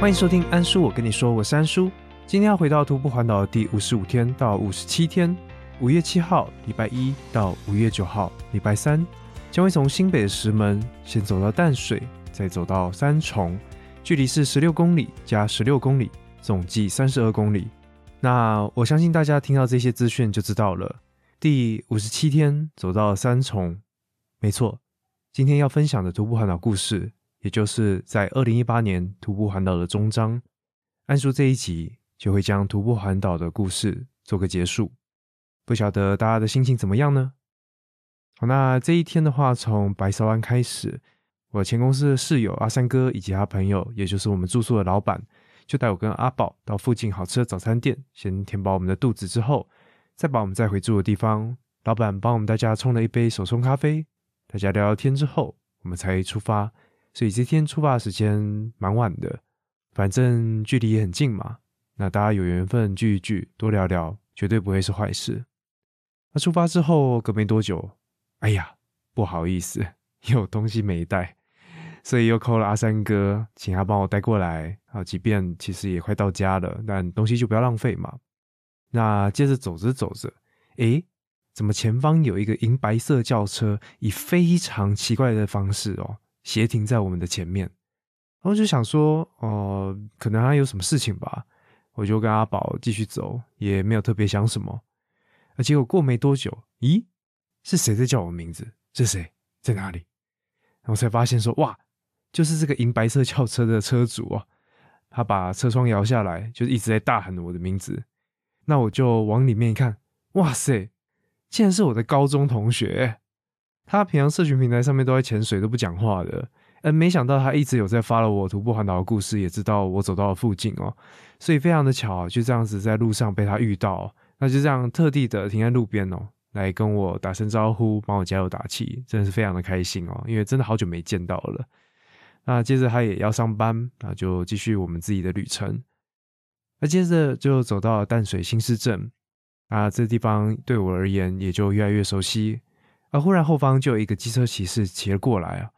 欢迎收听安叔，我跟你说，我是安叔。今天要回到徒步环岛的第五十五天到五十七天，五月七号礼拜一到五月九号礼拜三，将会从新北的石门先走到淡水，再走到三重，距离是十六公里加十六公里，总计三十二公里。那我相信大家听到这些资讯就知道了，第五十七天走到了三重，没错，今天要分享的徒步环岛故事。也就是在二零一八年徒步环岛的终章，按说这一集就会将徒步环岛的故事做个结束。不晓得大家的心情怎么样呢？好，那这一天的话，从白沙湾开始，我前公司的室友阿三哥以及他朋友，也就是我们住宿的老板，就带我跟阿宝到附近好吃的早餐店，先填饱我们的肚子，之后再把我们载回住的地方。老板帮我们大家冲了一杯手冲咖啡，大家聊聊天之后，我们才出发。所以这天出发的时间蛮晚的，反正距离也很近嘛。那大家有缘分聚一聚，多聊聊，绝对不会是坏事。那出发之后隔没多久，哎呀，不好意思，有东西没带，所以又扣了阿三哥，请他帮我带过来。啊，即便其实也快到家了，但东西就不要浪费嘛。那接着走着走着，诶，怎么前方有一个银白色轿车，以非常奇怪的方式哦。斜停在我们的前面，然后就想说，哦，可能他有什么事情吧。我就跟阿宝继续走，也没有特别想什么。而结果过没多久，咦，是谁在叫我名字？是谁在哪里？然后才发现说，哇，就是这个银白色轿车的车主啊。他把车窗摇下来，就一直在大喊我的名字。那我就往里面一看，哇塞，竟然是我的高中同学。他平常社群平台上面都在潜水，都不讲话的。嗯，没想到他一直有在发了我徒步环岛的故事，也知道我走到了附近哦，所以非常的巧，就这样子在路上被他遇到，那就这样特地的停在路边哦，来跟我打声招呼，帮我加油打气，真的是非常的开心哦，因为真的好久没见到了。那接着他也要上班，那就继续我们自己的旅程。那接着就走到淡水新市镇，啊，这地方对我而言也就越来越熟悉。啊忽然后方就有一个机车骑士骑了过来啊，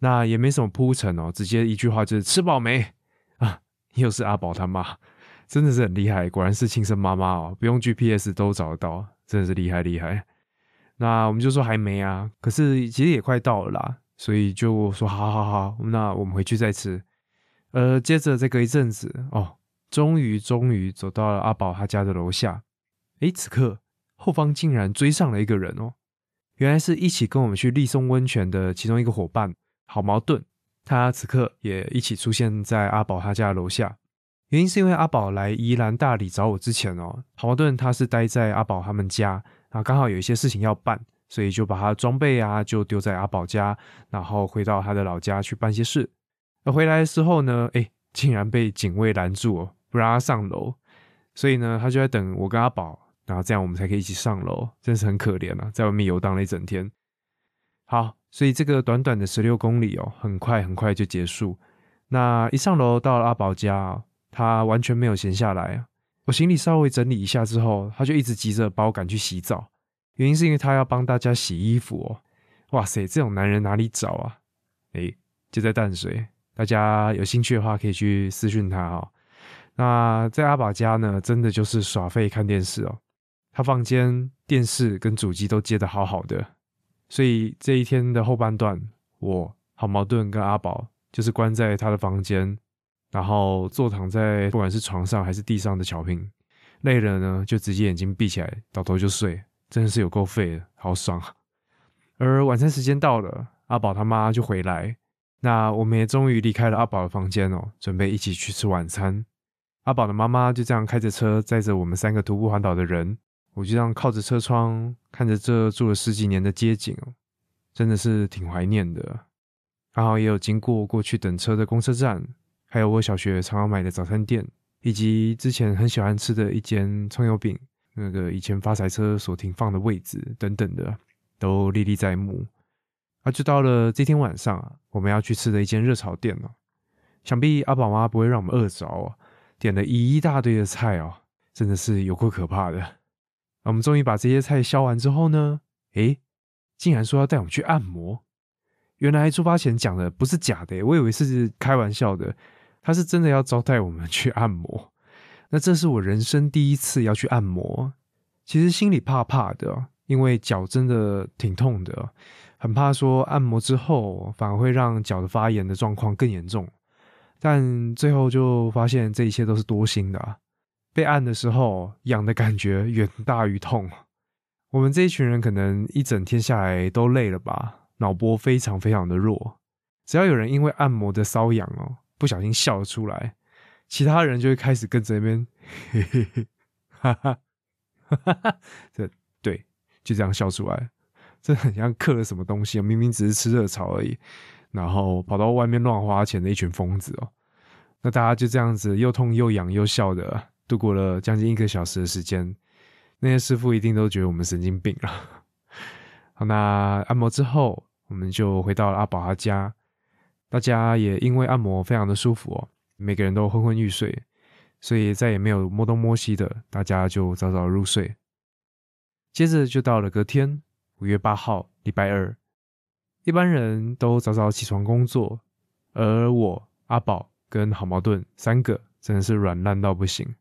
那也没什么铺陈哦，直接一句话就是吃饱没啊？又是阿宝他妈，真的是很厉害，果然是亲生妈妈哦，不用 GPS 都找得到，真的是厉害厉害。那我们就说还没啊，可是其实也快到了啦，所以就说好好好，那我们回去再吃。呃，接着再隔一阵子哦，终于终于走到了阿宝他家的楼下，诶，此刻后方竟然追上了一个人哦。原来是一起跟我们去立松温泉的其中一个伙伴，好矛盾。他此刻也一起出现在阿宝他家楼下，原因是因为阿宝来宜兰大理找我之前哦，好矛盾他是待在阿宝他们家，啊，刚好有一些事情要办，所以就把他装备啊就丢在阿宝家，然后回到他的老家去办些事。而回来的时候呢，哎，竟然被警卫拦住哦，不让他上楼，所以呢，他就在等我跟阿宝。然后这样我们才可以一起上楼，真是很可怜啊，在外面游荡了一整天。好，所以这个短短的十六公里哦，很快很快就结束。那一上楼到了阿宝家，他完全没有闲下来。我行李稍微整理一下之后，他就一直急着把我赶去洗澡。原因是因为他要帮大家洗衣服哦。哇塞，这种男人哪里找啊？诶，就在淡水，大家有兴趣的话可以去私讯他哦。那在阿宝家呢，真的就是耍废看电视哦。他房间电视跟主机都接的好好的，所以这一天的后半段，我好矛盾跟阿宝就是关在他的房间，然后坐躺在不管是床上还是地上的草坪，累了呢就直接眼睛闭起来倒头就睡，真的是有够废的，好爽啊。而晚餐时间到了，阿宝他妈就回来，那我们也终于离开了阿宝的房间哦，准备一起去吃晚餐。阿宝的妈妈就这样开着车载着我们三个徒步环岛的人。我就这样靠着车窗，看着这住了十几年的街景，真的是挺怀念的。刚好也有经过过去等车的公车站，还有我小学常常买的早餐店，以及之前很喜欢吃的一间葱油饼，那个以前发财车所停放的位置等等的，都历历在目。啊，就到了这天晚上啊，我们要去吃的一间热炒店了。想必阿宝妈不会让我们饿着啊，点了一大堆的菜哦，真的是有够可怕的。我们终于把这些菜削完之后呢，诶，竟然说要带我们去按摩。原来出发前讲的不是假的，我以为是开玩笑的。他是真的要招待我们去按摩。那这是我人生第一次要去按摩，其实心里怕怕的，因为脚真的挺痛的，很怕说按摩之后反而会让脚的发炎的状况更严重。但最后就发现这一切都是多心的，被按的时候痒的感觉远大于痛。我们这一群人可能一整天下来都累了吧，脑波非常非常的弱，只要有人因为按摩的瘙痒哦，不小心笑出来。其他人就会开始跟这边，嘿嘿嘿，哈哈，哈哈哈，这对，就这样笑出来，这很像嗑了什么东西，明明只是吃热炒而已，然后跑到外面乱花钱的一群疯子哦。那大家就这样子又痛又痒又笑的度过了将近一个小时的时间，那些师傅一定都觉得我们神经病了。好，那按摩之后，我们就回到了阿宝他家，大家也因为按摩非常的舒服哦。每个人都昏昏欲睡，所以再也没有摸东摸西的，大家就早早入睡。接着就到了隔天，五月八号，礼拜二，一般人都早早起床工作，而我阿宝跟好矛盾三个真的是软烂到不行。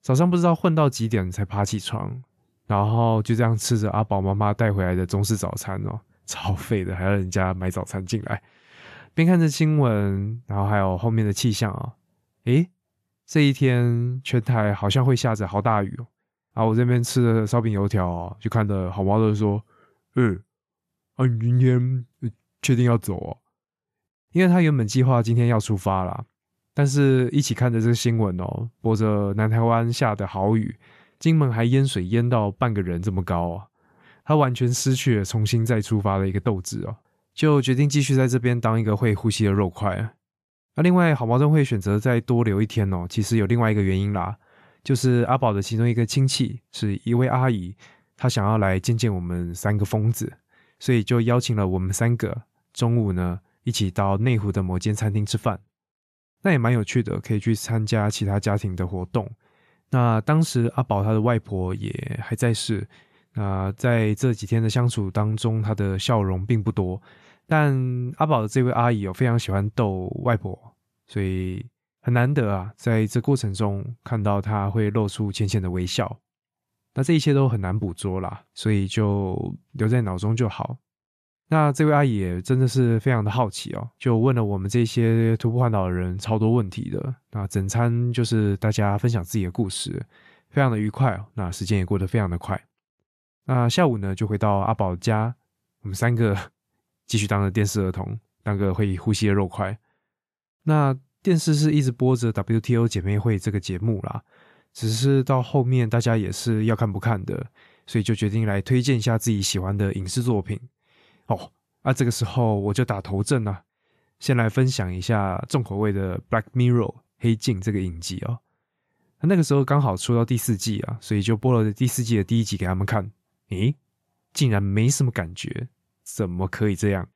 早上不知道混到几点才爬起床，然后就这样吃着阿宝妈妈带回来的中式早餐哦，超废的，还要人家买早餐进来。边看着新闻，然后还有后面的气象啊，诶，这一天全台好像会下着好大雨哦。啊，我这边吃的烧饼油条啊，就看着好矛盾说：“嗯，啊，你今天确定要走哦？”因为他原本计划今天要出发啦，但是一起看着这个新闻哦，播着南台湾下的好雨，金门还淹水淹到半个人这么高啊，他完全失去了重新再出发的一个斗志哦。就决定继续在这边当一个会呼吸的肉块。那另外，好矛盾会选择再多留一天哦。其实有另外一个原因啦，就是阿宝的其中一个亲戚是一位阿姨，她想要来见见我们三个疯子，所以就邀请了我们三个中午呢一起到内湖的某间餐厅吃饭。那也蛮有趣的，可以去参加其他家庭的活动。那当时阿宝他的外婆也还在世，那在这几天的相处当中，他的笑容并不多。但阿宝的这位阿姨有，非常喜欢逗外婆，所以很难得啊，在这过程中看到她会露出浅浅的微笑。那这一切都很难捕捉啦，所以就留在脑中就好。那这位阿姨也真的是非常的好奇哦，就问了我们这些徒步环岛的人超多问题的。那整餐就是大家分享自己的故事，非常的愉快哦。那时间也过得非常的快。那下午呢，就回到阿宝家，我们三个。继续当个电视儿童，当个会呼吸的肉块。那电视是一直播着 WTO 姐妹会这个节目啦，只是到后面大家也是要看不看的，所以就决定来推荐一下自己喜欢的影视作品。哦，啊，这个时候我就打头阵了，先来分享一下重口味的《Black Mirror》黑镜这个影集哦。那个时候刚好出到第四季啊，所以就播了第四季的第一集给他们看。诶，竟然没什么感觉。怎么可以这样？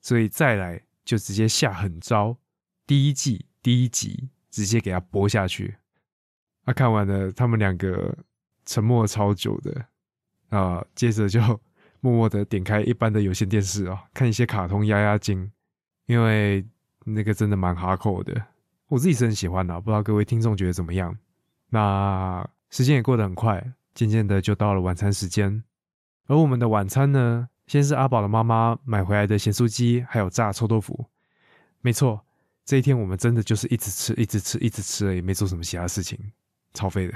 所以再来就直接下狠招，第一季第一集直接给他播下去。啊，看完了，他们两个沉默超久的啊，接着就 默默的点开一般的有线电视啊，看一些卡通压压惊，因为那个真的蛮哈扣的。我自己是很喜欢的，不知道各位听众觉得怎么样？那时间也过得很快，渐渐的就到了晚餐时间，而我们的晚餐呢？先是阿宝的妈妈买回来的咸酥鸡，还有炸臭豆腐。没错，这一天我们真的就是一直吃，一直吃，一直吃，也，没做什么其他事情，超废的。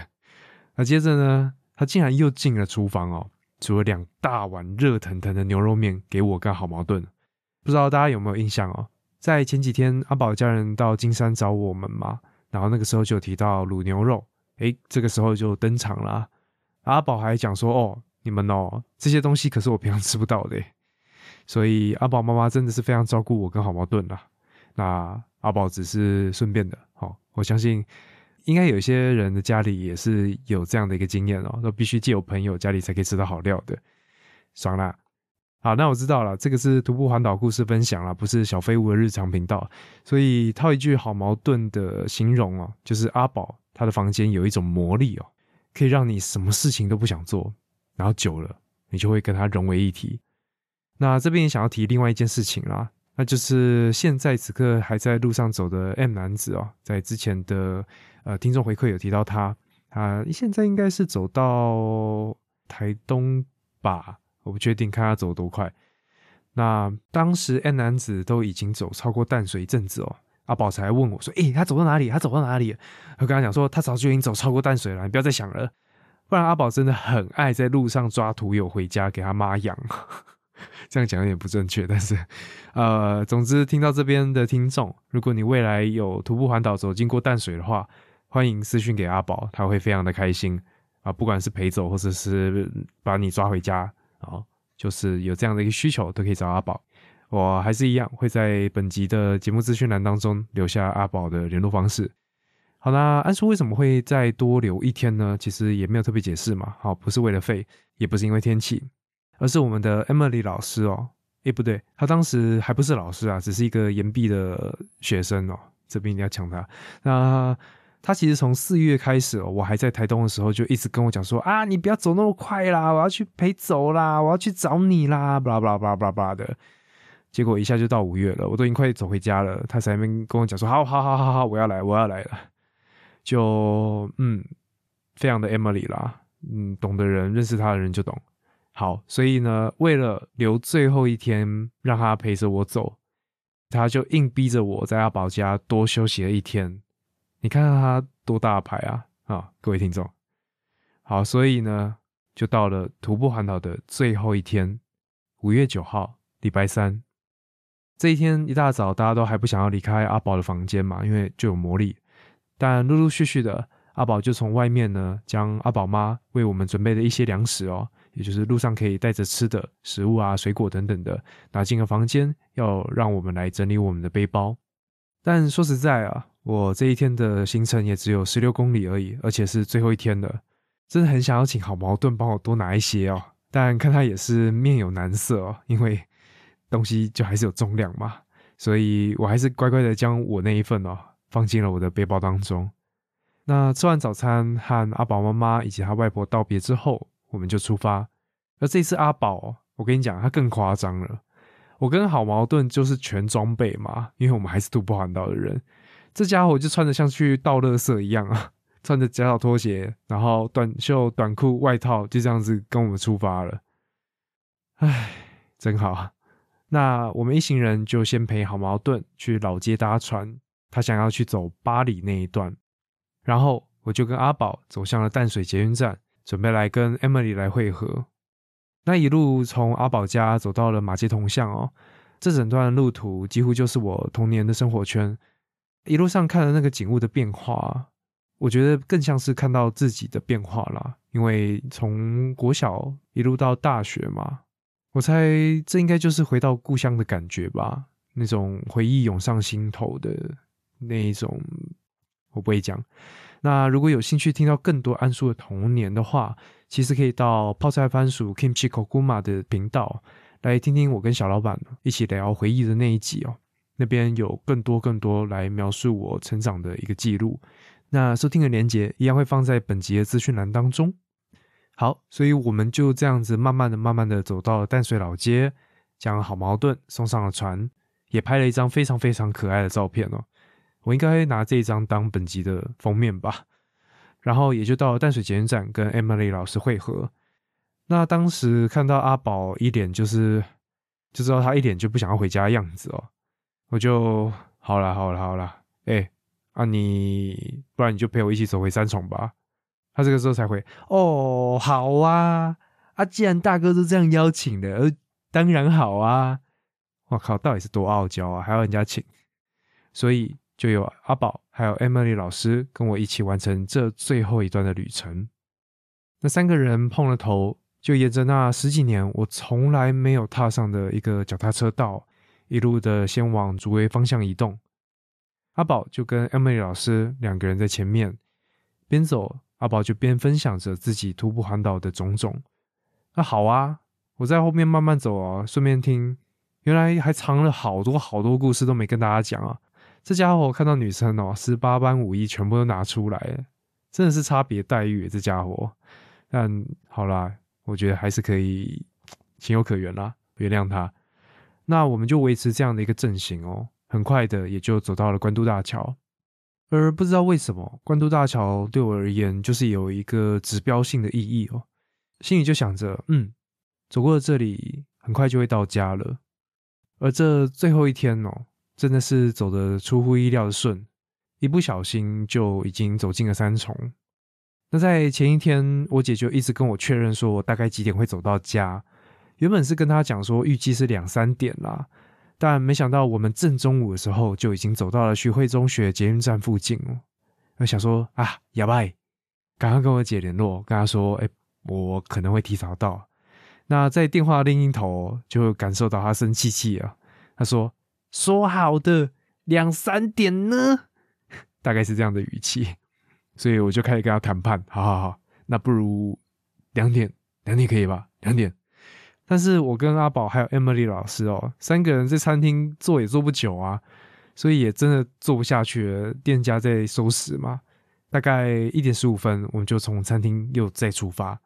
那接着呢，他竟然又进了厨房哦，煮了两大碗热腾腾的牛肉面给我跟好矛盾。不知道大家有没有印象哦？在前几天阿宝家人到金山找我们嘛，然后那个时候就提到卤牛肉，诶，这个时候就登场了。阿宝还讲说哦。你们哦，这些东西可是我平常吃不到的，所以阿宝妈妈真的是非常照顾我跟好矛盾啦。那阿宝只是顺便的，好，我相信应该有些人的家里也是有这样的一个经验哦，都必须借有朋友家里才可以吃到好料的，爽啦！好，那我知道了，这个是徒步环岛故事分享啦，不是小废物的日常频道，所以套一句好矛盾的形容哦，就是阿宝他的房间有一种魔力哦，可以让你什么事情都不想做。然后久了，你就会跟他融为一体。那这边也想要提另外一件事情啦，那就是现在此刻还在路上走的 M 男子哦，在之前的呃听众回馈有提到他，他现在应该是走到台东吧，我不确定，看他走多快。那当时 M 男子都已经走超过淡水一阵子哦，阿宝才问我说：“诶，他走到哪里？他走到哪里？”我跟他讲说：“他早就已经走超过淡水了，你不要再想了。”不然阿宝真的很爱在路上抓土友回家给他妈养。这样讲有点不正确，但是，呃，总之听到这边的听众，如果你未来有徒步环岛走经过淡水的话，欢迎私讯给阿宝，他会非常的开心啊，不管是陪走或者是把你抓回家啊，就是有这样的一个需求都可以找阿宝。我还是一样会在本集的节目资讯栏当中留下阿宝的联络方式。好啦，安叔为什么会再多留一天呢？其实也没有特别解释嘛，好，不是为了费，也不是因为天气。而是我们的 Emily 老师哦，诶，不对，他当时还不是老师啊，只是一个研毕的学生哦。这边一定要抢他。那他其实从四月开始哦，我还在台东的时候，就一直跟我讲说啊，你不要走那么快啦，我要去陪走啦，我要去找你啦，巴拉巴拉巴拉巴拉的。结果一下就到五月了，我都已经快走回家了，他才跟跟我讲说，好好好好好，我要来，我要来了。就嗯，非常的 Emily 啦，嗯，懂的人认识他的人就懂。好，所以呢，为了留最后一天让他陪着我走，他就硬逼着我在阿宝家多休息了一天。你看看他多大牌啊！啊，各位听众，好，所以呢，就到了徒步环岛的最后一天，五月九号，礼拜三。这一天一大早，大家都还不想要离开阿宝的房间嘛，因为就有魔力。但陆陆续续的，阿宝就从外面呢，将阿宝妈为我们准备的一些粮食哦。也就是路上可以带着吃的食物啊、水果等等的拿进了房间，要让我们来整理我们的背包。但说实在啊，我这一天的行程也只有十六公里而已，而且是最后一天了，真的很想要请好矛盾帮我多拿一些哦。但看他也是面有难色哦，因为东西就还是有重量嘛，所以我还是乖乖的将我那一份哦放进了我的背包当中。那吃完早餐和阿宝妈妈以及他外婆道别之后。我们就出发，而这次阿宝，我跟你讲，他更夸张了。我跟好矛盾就是全装备嘛，因为我们还是徒步环岛的人。这家伙就穿着像去倒垃圾一样啊，穿着夹脚拖鞋，然后短袖短裤外套，就这样子跟我们出发了。唉，真好。那我们一行人就先陪好矛盾去老街搭船，他想要去走巴里那一段，然后我就跟阿宝走向了淡水捷运站。准备来跟 Emily 来会合，那一路从阿宝家走到了马街铜巷哦，这整段路途几乎就是我童年的生活圈。一路上看的那个景物的变化，我觉得更像是看到自己的变化啦。因为从国小一路到大学嘛，我猜这应该就是回到故乡的感觉吧，那种回忆涌上心头的那一种，我不会讲。那如果有兴趣听到更多安叔的童年的话，其实可以到泡菜番薯 Kimchi Kokuma 的频道来听听我跟小老板一起聊回忆的那一集哦。那边有更多更多来描述我成长的一个记录。那收听的连接一样会放在本集的资讯栏当中。好，所以我们就这样子慢慢的、慢慢的走到淡水老街，将好矛盾送上了船，也拍了一张非常非常可爱的照片哦。我应该拿这一张当本集的封面吧，然后也就到淡水捷运站跟 Emily 老师会合。那当时看到阿宝一脸就是就知道他一脸就不想要回家的样子哦，我就好了好了好了，哎，啊你不然你就陪我一起走回三重吧。他这个时候才回哦，好啊，啊既然大哥都这样邀请的，当然好啊。我靠，到底是多傲娇啊，还要人家请，所以。就有阿宝还有 Emily 老师跟我一起完成这最后一段的旅程。那三个人碰了头，就沿着那十几年我从来没有踏上的一个脚踏车道，一路的先往竹围方向移动。阿宝就跟 Emily 老师两个人在前面，边走阿宝就边分享着自己徒步环岛的种种。那好啊，我在后面慢慢走啊，顺便听，原来还藏了好多好多故事都没跟大家讲啊。这家伙看到女生哦，十八般武艺全部都拿出来，真的是差别待遇。这家伙，但好啦，我觉得还是可以 情有可原啦，原谅他。那我们就维持这样的一个阵型哦，很快的也就走到了关渡大桥。而不知道为什么，关渡大桥对我而言就是有一个指标性的意义哦，心里就想着，嗯，走过了这里，很快就会到家了。而这最后一天哦，真的是走的出乎意料的顺，一不小心就已经走进了三重。那在前一天，我姐就一直跟我确认说，我大概几点会走到家。原本是跟她讲说，预计是两三点啦。但没想到，我们正中午的时候就已经走到了徐汇中学捷运站附近哦。我想说啊，哑巴，赶快跟我姐联络，跟她说，哎，我可能会提早到。那在电话另一头就感受到她生气气啊。她说：“说好的两三点呢？” 大概是这样的语气，所以我就开始跟他谈判。好好好，那不如两点，两点可以吧？两点。但是我跟阿宝还有 Emily 老师哦，三个人在餐厅坐也坐不久啊，所以也真的坐不下去了。店家在收拾嘛，大概一点十五分，我们就从餐厅又再出发，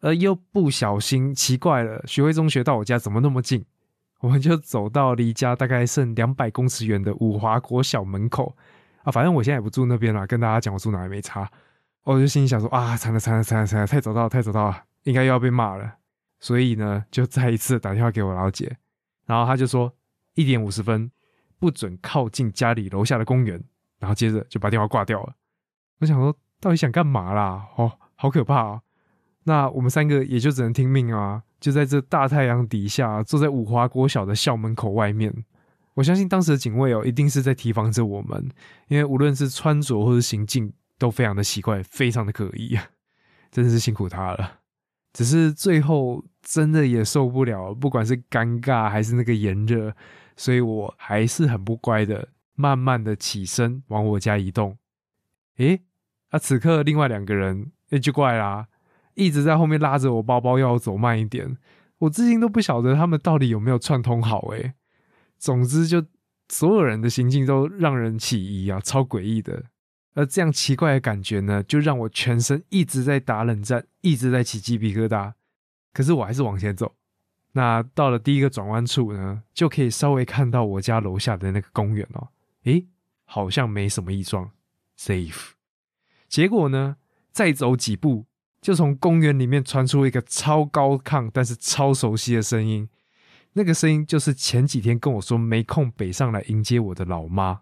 而又不小心奇怪了，徐汇中学到我家怎么那么近？我们就走到离家大概剩两百公尺远的五华国小门口啊，反正我现在也不住那边了，跟大家讲我住哪也没差。我就心里想说啊，惨了惨了惨了惨了，太早到了太早到了，应该又要被骂了。所以呢，就再一次打电话给我老姐，然后他就说一点五十分不准靠近家里楼下的公园，然后接着就把电话挂掉了。我想说，到底想干嘛啦？哦，好可怕啊！那我们三个也就只能听命啊，就在这大太阳底下，坐在五华国小的校门口外面。我相信当时的警卫哦，一定是在提防着我们，因为无论是穿着或者行径都非常的奇怪，非常的可疑，真的是辛苦他了。只是最后真的也受不了，不管是尴尬还是那个炎热，所以我还是很不乖的，慢慢的起身往我家移动。诶，啊，此刻另外两个人那就怪啦，一直在后面拉着我包包，要我走慢一点。我至今都不晓得他们到底有没有串通好。诶，总之就所有人的行径都让人起疑啊，超诡异的。而这样奇怪的感觉呢，就让我全身一直在打冷战，一直在起鸡皮疙瘩。可是我还是往前走。那到了第一个转弯处呢，就可以稍微看到我家楼下的那个公园哦。诶，好像没什么异状，safe。结果呢，再走几步，就从公园里面传出一个超高亢但是超熟悉的声音。那个声音就是前几天跟我说没空北上来迎接我的老妈。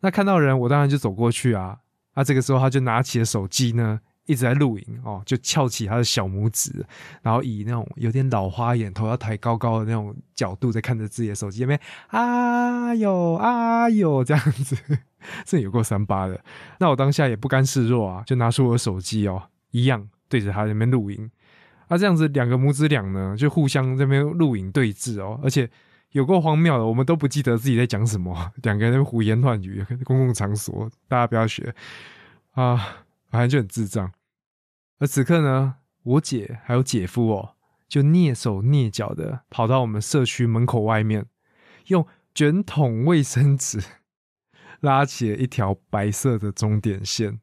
那看到人，我当然就走过去啊。那这个时候，他就拿起了手机呢，一直在录影哦，就翘起他的小拇指，然后以那种有点老花眼、头要抬高高的那种角度在看着自己的手机，有没有？啊哟啊哟，这样子，这有过三八的。那我当下也不甘示弱啊，就拿出我的手机哦，一样对着他那边录影。那这样子，两个母子俩呢，就互相这边录影对峙哦，而且。有够荒谬的，我们都不记得自己在讲什么，两个人胡言乱语，公共场所，大家不要学啊，反正就很智障。而此刻呢，我姐还有姐夫哦，就蹑手蹑脚的跑到我们社区门口外面，用卷筒卫生纸 拉起了一条白色的终点线。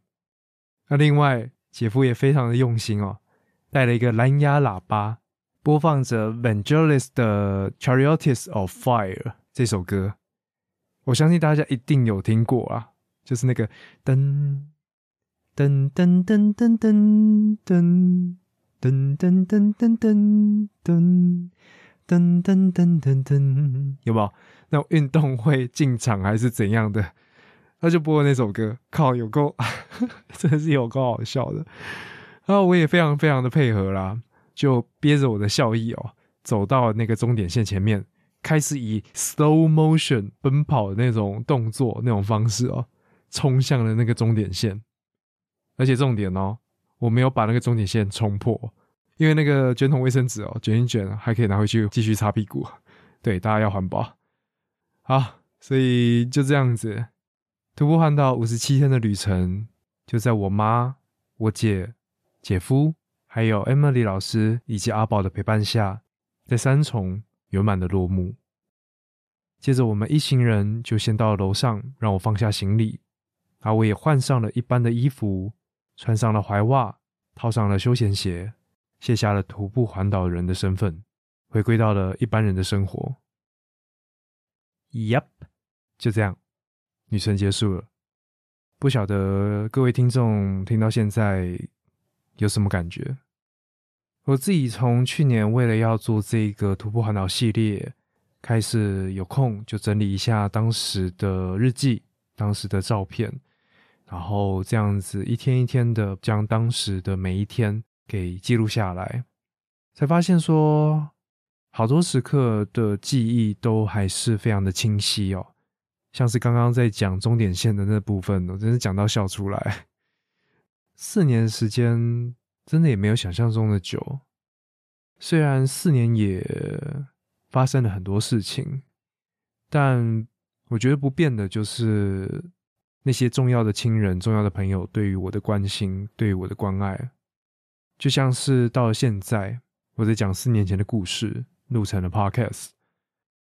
那另外，姐夫也非常的用心哦，带了一个蓝牙喇叭。播放着 Vangelis 的《Chariots of Fire》这首歌，我相信大家一定有听过啊，就是那个噔噔噔噔噔噔噔噔噔噔噔噔噔噔噔噔噔噔，有没有？那种运动会进场还是怎样的？他就播那首歌，靠，有够，真的是有够好笑的。然后我也非常非常的配合啦。就憋着我的笑意哦，走到那个终点线前面，开始以 slow motion 奔跑的那种动作、那种方式哦，冲向了那个终点线。而且重点哦，我没有把那个终点线冲破，因为那个卷筒卫生纸哦，卷一卷还可以拿回去继续擦屁股。对，大家要环保。好，所以就这样子，徒步环岛五十七天的旅程，就在我妈、我姐、姐夫。还有 Emily 老师以及阿宝的陪伴下，在三重圆满的落幕。接着，我们一行人就先到楼上，让我放下行李，而我也换上了一般的衣服，穿上了踝袜，套上了休闲鞋，卸下了徒步环岛人的身份，回归到了一般人的生活。Yep，就这样，旅程结束了。不晓得各位听众听到现在有什么感觉？我自己从去年为了要做这个徒步环岛系列，开始有空就整理一下当时的日记、当时的照片，然后这样子一天一天的将当时的每一天给记录下来，才发现说，好多时刻的记忆都还是非常的清晰哦。像是刚刚在讲终点线的那部分，我真是讲到笑出来。四年时间真的也没有想象中的久，虽然四年也发生了很多事情，但我觉得不变的就是那些重要的亲人、重要的朋友对于我的关心、对于我的关爱，就像是到了现在，我在讲四年前的故事，录成了 Podcast。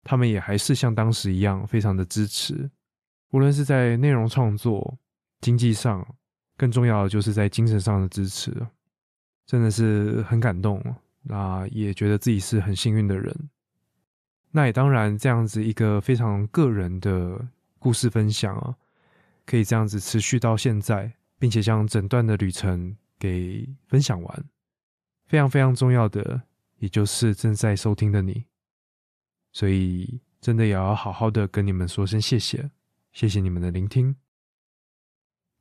他们也还是像当时一样，非常的支持，无论是在内容创作、经济上，更重要的就是在精神上的支持，真的是很感动。那也觉得自己是很幸运的人。那也当然，这样子一个非常个人的故事分享啊，可以这样子持续到现在，并且将整段的旅程给分享完，非常非常重要的，也就是正在收听的你。所以，真的也要好好的跟你们说声谢谢，谢谢你们的聆听。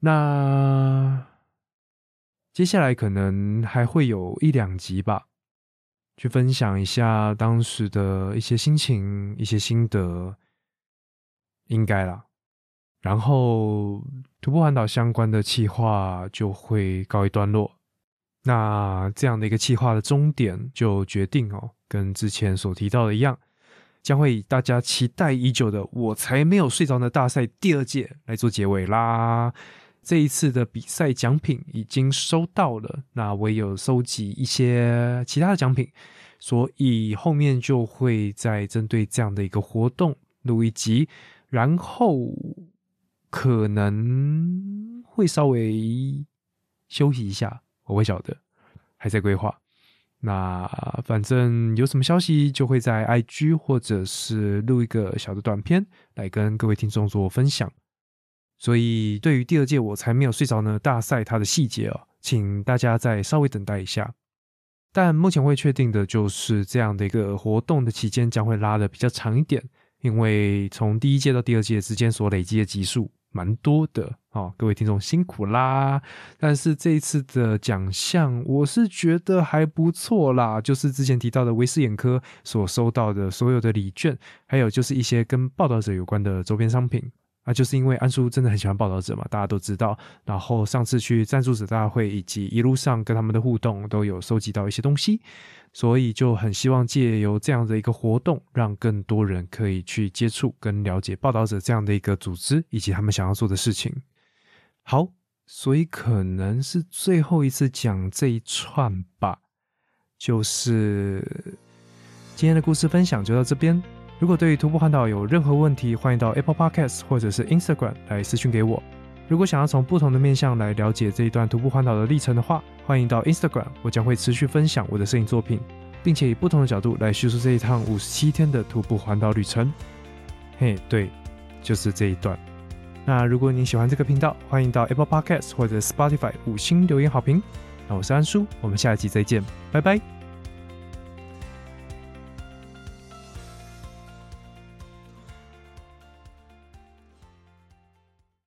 那接下来可能还会有一两集吧，去分享一下当时的一些心情、一些心得，应该啦。然后徒步环岛相关的企划就会告一段落。那这样的一个企划的终点就决定哦，跟之前所提到的一样。将会以大家期待已久的“我才没有睡着的”大赛第二届来做结尾啦。这一次的比赛奖品已经收到了，那我也有收集一些其他的奖品，所以后面就会再针对这样的一个活动录一集，然后可能会稍微休息一下，我会晓得，还在规划。那反正有什么消息，就会在 IG 或者是录一个小的短片来跟各位听众做分享。所以对于第二届我才没有睡着呢大赛它的细节哦，请大家再稍微等待一下。但目前会确定的就是这样的一个活动的期间将会拉的比较长一点，因为从第一届到第二届之间所累积的集数。蛮多的哦，各位听众辛苦啦！但是这一次的奖项，我是觉得还不错啦。就是之前提到的维视眼科所收到的所有的礼券，还有就是一些跟报道者有关的周边商品啊。就是因为安叔真的很喜欢报道者嘛，大家都知道。然后上次去赞助者大会以及一路上跟他们的互动，都有收集到一些东西。所以就很希望借由这样的一个活动，让更多人可以去接触跟了解报道者这样的一个组织以及他们想要做的事情。好，所以可能是最后一次讲这一串吧，就是今天的故事分享就到这边。如果对于徒步环岛有任何问题，欢迎到 Apple Podcast 或者是 Instagram 来私讯给我。如果想要从不同的面向来了解这一段徒步环岛的历程的话，欢迎到 Instagram，我将会持续分享我的摄影作品，并且以不同的角度来叙述这一趟五十七天的徒步环岛旅程。嘿，对，就是这一段。那如果你喜欢这个频道，欢迎到 Apple Podcast 或者 Spotify 五星留言好评。那我是安叔，我们下一集再见，拜拜。